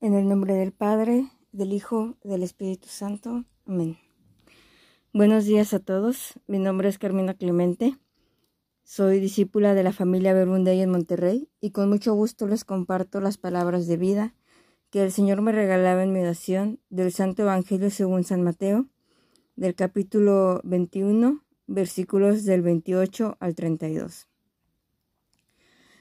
En el nombre del Padre, del Hijo, del Espíritu Santo. Amén. Buenos días a todos. Mi nombre es Carmina Clemente. Soy discípula de la familia Berunday en Monterrey y con mucho gusto les comparto las palabras de vida que el Señor me regalaba en mi oración del Santo Evangelio según San Mateo, del capítulo 21, versículos del 28 al 32.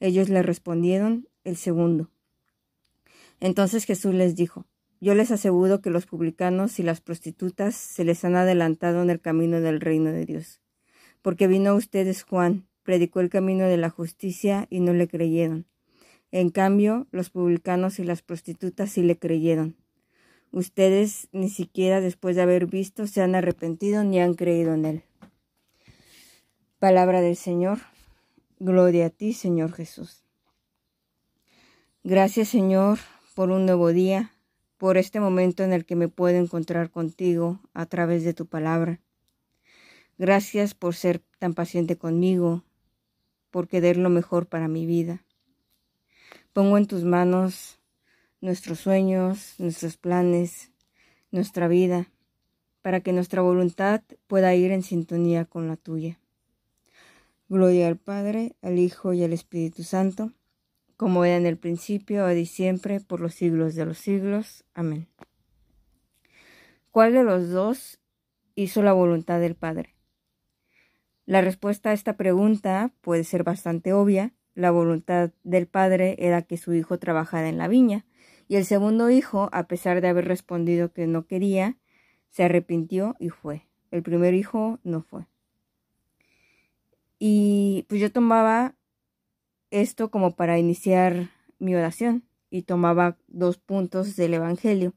Ellos le respondieron, el segundo. Entonces Jesús les dijo, yo les aseguro que los publicanos y las prostitutas se les han adelantado en el camino del reino de Dios. Porque vino a ustedes Juan, predicó el camino de la justicia y no le creyeron. En cambio, los publicanos y las prostitutas sí le creyeron. Ustedes ni siquiera después de haber visto se han arrepentido ni han creído en él. Palabra del Señor. Gloria a ti, Señor Jesús. Gracias, Señor, por un nuevo día, por este momento en el que me puedo encontrar contigo a través de tu palabra. Gracias por ser tan paciente conmigo, por querer lo mejor para mi vida. Pongo en tus manos nuestros sueños, nuestros planes, nuestra vida, para que nuestra voluntad pueda ir en sintonía con la tuya. Gloria al Padre, al Hijo y al Espíritu Santo, como era en el principio, ahora y siempre, por los siglos de los siglos. Amén. ¿Cuál de los dos hizo la voluntad del Padre? La respuesta a esta pregunta puede ser bastante obvia. La voluntad del Padre era que su hijo trabajara en la viña, y el segundo hijo, a pesar de haber respondido que no quería, se arrepintió y fue. El primer hijo no fue. Y pues yo tomaba esto como para iniciar mi oración y tomaba dos puntos del Evangelio.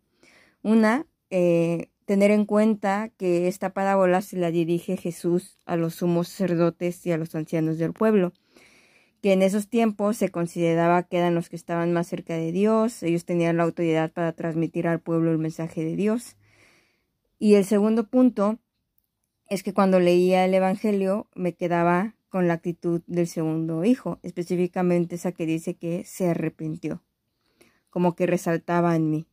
Una, eh, tener en cuenta que esta parábola se la dirige Jesús a los sumos sacerdotes y a los ancianos del pueblo, que en esos tiempos se consideraba que eran los que estaban más cerca de Dios, ellos tenían la autoridad para transmitir al pueblo el mensaje de Dios. Y el segundo punto es que cuando leía el Evangelio me quedaba con la actitud del segundo hijo, específicamente esa que dice que se arrepintió, como que resaltaba en mí.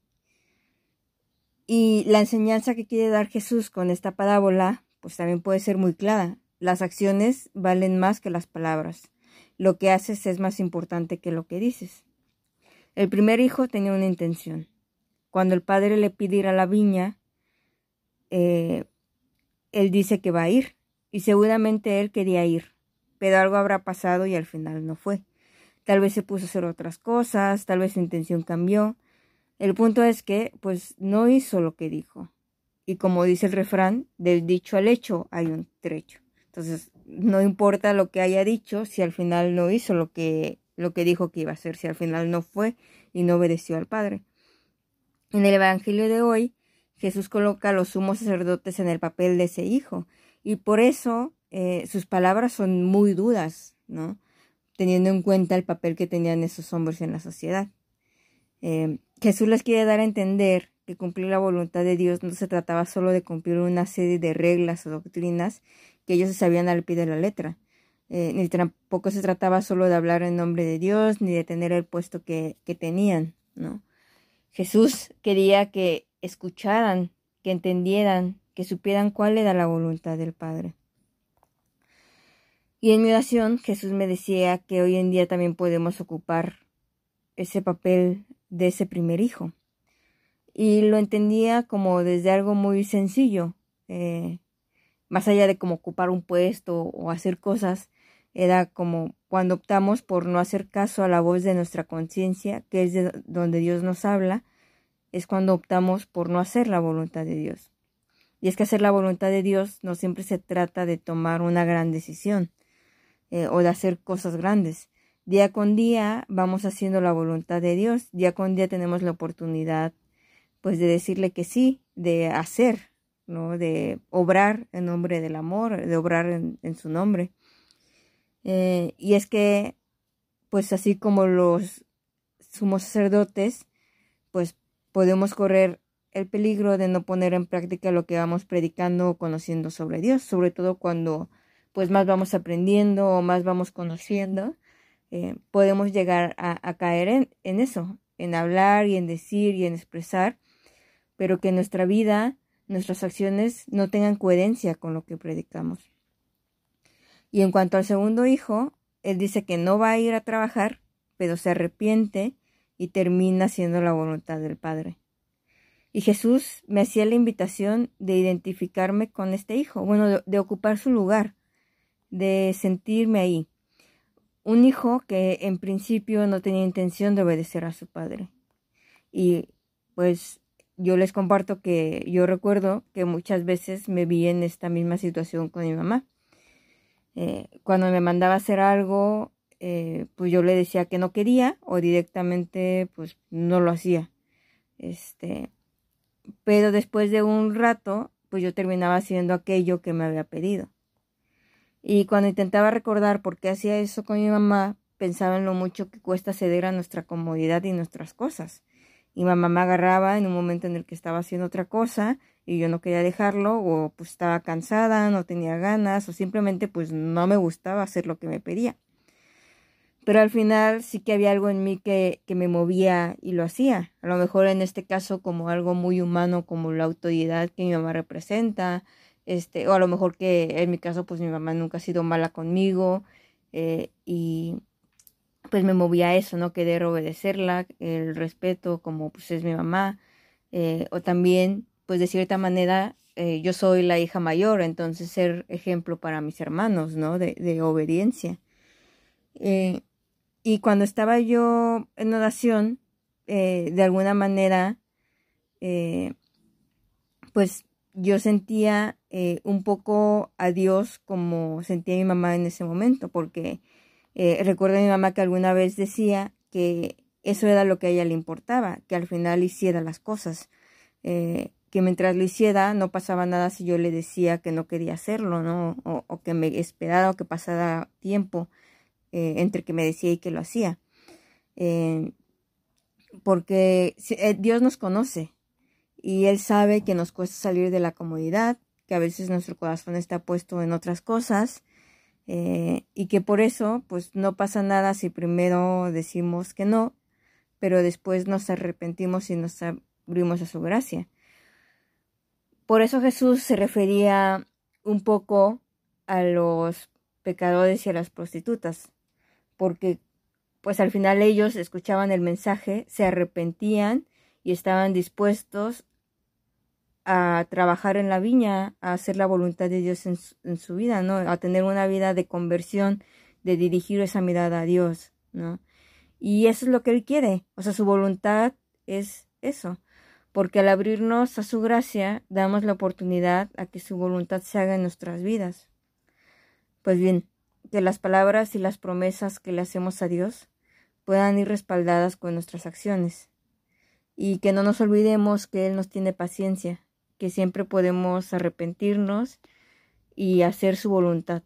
Y la enseñanza que quiere dar Jesús con esta parábola, pues también puede ser muy clara. Las acciones valen más que las palabras. Lo que haces es más importante que lo que dices. El primer hijo tenía una intención. Cuando el padre le pide ir a la viña, eh, él dice que va a ir y seguramente él quería ir, pero algo habrá pasado y al final no fue. Tal vez se puso a hacer otras cosas, tal vez su intención cambió. El punto es que, pues, no hizo lo que dijo. Y como dice el refrán, del dicho al hecho hay un trecho. Entonces, no importa lo que haya dicho si al final no hizo lo que, lo que dijo que iba a hacer, si al final no fue y no obedeció al Padre. En el Evangelio de hoy, Jesús coloca a los sumos sacerdotes en el papel de ese hijo y por eso eh, sus palabras son muy duras, ¿no? Teniendo en cuenta el papel que tenían esos hombres en la sociedad. Eh, Jesús les quiere dar a entender que cumplir la voluntad de Dios no se trataba solo de cumplir una serie de reglas o doctrinas que ellos sabían al pie de la letra, eh, ni tampoco se trataba solo de hablar en nombre de Dios ni de tener el puesto que, que tenían, ¿no? Jesús quería que escucharan, que entendieran, que supieran cuál era la voluntad del Padre. Y en mi oración Jesús me decía que hoy en día también podemos ocupar ese papel de ese primer hijo. Y lo entendía como desde algo muy sencillo, eh, más allá de como ocupar un puesto o hacer cosas, era como cuando optamos por no hacer caso a la voz de nuestra conciencia, que es de donde Dios nos habla, es cuando optamos por no hacer la voluntad de Dios. Y es que hacer la voluntad de Dios no siempre se trata de tomar una gran decisión eh, o de hacer cosas grandes. día con día vamos haciendo la voluntad de Dios, día con día tenemos la oportunidad pues de decirle que sí, de hacer, ¿no? De obrar en nombre del amor, de obrar en, su nombre. Eh, y es que, pues así como los sumos sacerdotes, podemos correr el peligro de no poner en práctica lo que vamos predicando o conociendo sobre Dios, sobre todo cuando pues más vamos aprendiendo o más vamos conociendo, eh, podemos llegar a, caer en, en, eso, en hablar y en decir y en expresar, pero que nuestra vida, nuestras acciones no tengan coherencia con lo que predicamos. Y en cuanto al segundo hijo, él dice que no va a ir a trabajar, pero se arrepiente y termina haciendo la voluntad del Padre. Y Jesús me hacía la invitación de identificarme con este hijo, bueno, de, ocupar su lugar, de sentirme ahí. Un hijo que en principio no tenía intención de obedecer a su padre. Y pues yo les comparto que yo recuerdo que muchas veces me vi en esta misma situación con mi mamá. Eh, cuando me mandaba hacer algo, eh, pues yo le decía que no quería o directamente pues no lo hacía. Este, pero después de un rato, pues yo terminaba haciendo aquello que me había pedido. Y cuando intentaba recordar por qué hacía eso con mi mamá, pensaba en lo mucho que cuesta ceder a nuestra comodidad y nuestras cosas. Y mamá me agarraba en un momento en el que estaba haciendo otra cosa y yo no quería dejarlo o pues estaba cansada, no tenía ganas o simplemente pues no me gustaba hacer lo que me pedía pero al final sí que había algo en mí que, que, me movía y lo hacía. A lo mejor en este caso como algo muy humano, como la autoridad que mi mamá representa, este, o a lo mejor que en mi caso pues mi mamá nunca ha sido mala conmigo eh, y pues me movía eso, ¿no? Querer obedecerla, el respeto como pues es mi mamá, eh, o también pues de cierta manera eh, yo soy la hija mayor, entonces ser ejemplo para mis hermanos, ¿no? De, de obediencia. Y cuando estaba yo en oración, eh, de alguna manera, eh, pues yo sentía eh, un poco a Dios como sentía mi mamá en ese momento, porque recuerdo a mi mamá que alguna vez decía que eso era lo que a ella le importaba, que al final hiciera las cosas, que mientras lo hiciera no pasaba nada si yo le decía que no quería hacerlo, ¿no? O, o que me esperara o que pasara tiempo eh, entre que me decía y que lo hacía. Eh, porque eh, Dios nos conoce y Él sabe que nos cuesta salir de la comodidad, que a veces nuestro corazón está puesto en otras cosas y que por eso pues no pasa nada si primero decimos que no, pero después nos arrepentimos y nos abrimos a su gracia. Por eso Jesús se refería un poco a los pecadores y a las prostitutas porque pues al final ellos escuchaban el mensaje, se arrepentían y estaban dispuestos a trabajar en la viña, a hacer la voluntad de Dios en su, vida, ¿no? A tener una vida de conversión, de dirigir esa mirada a Dios, ¿no? Y eso es lo que Él quiere, o sea, su voluntad es eso, porque al abrirnos a su gracia, damos la oportunidad a que su voluntad se haga en nuestras vidas. Pues bien, que las palabras y las promesas que le hacemos a Dios puedan ir respaldadas con nuestras acciones y que no nos olvidemos que Él nos tiene paciencia, que siempre podemos arrepentirnos y hacer su voluntad.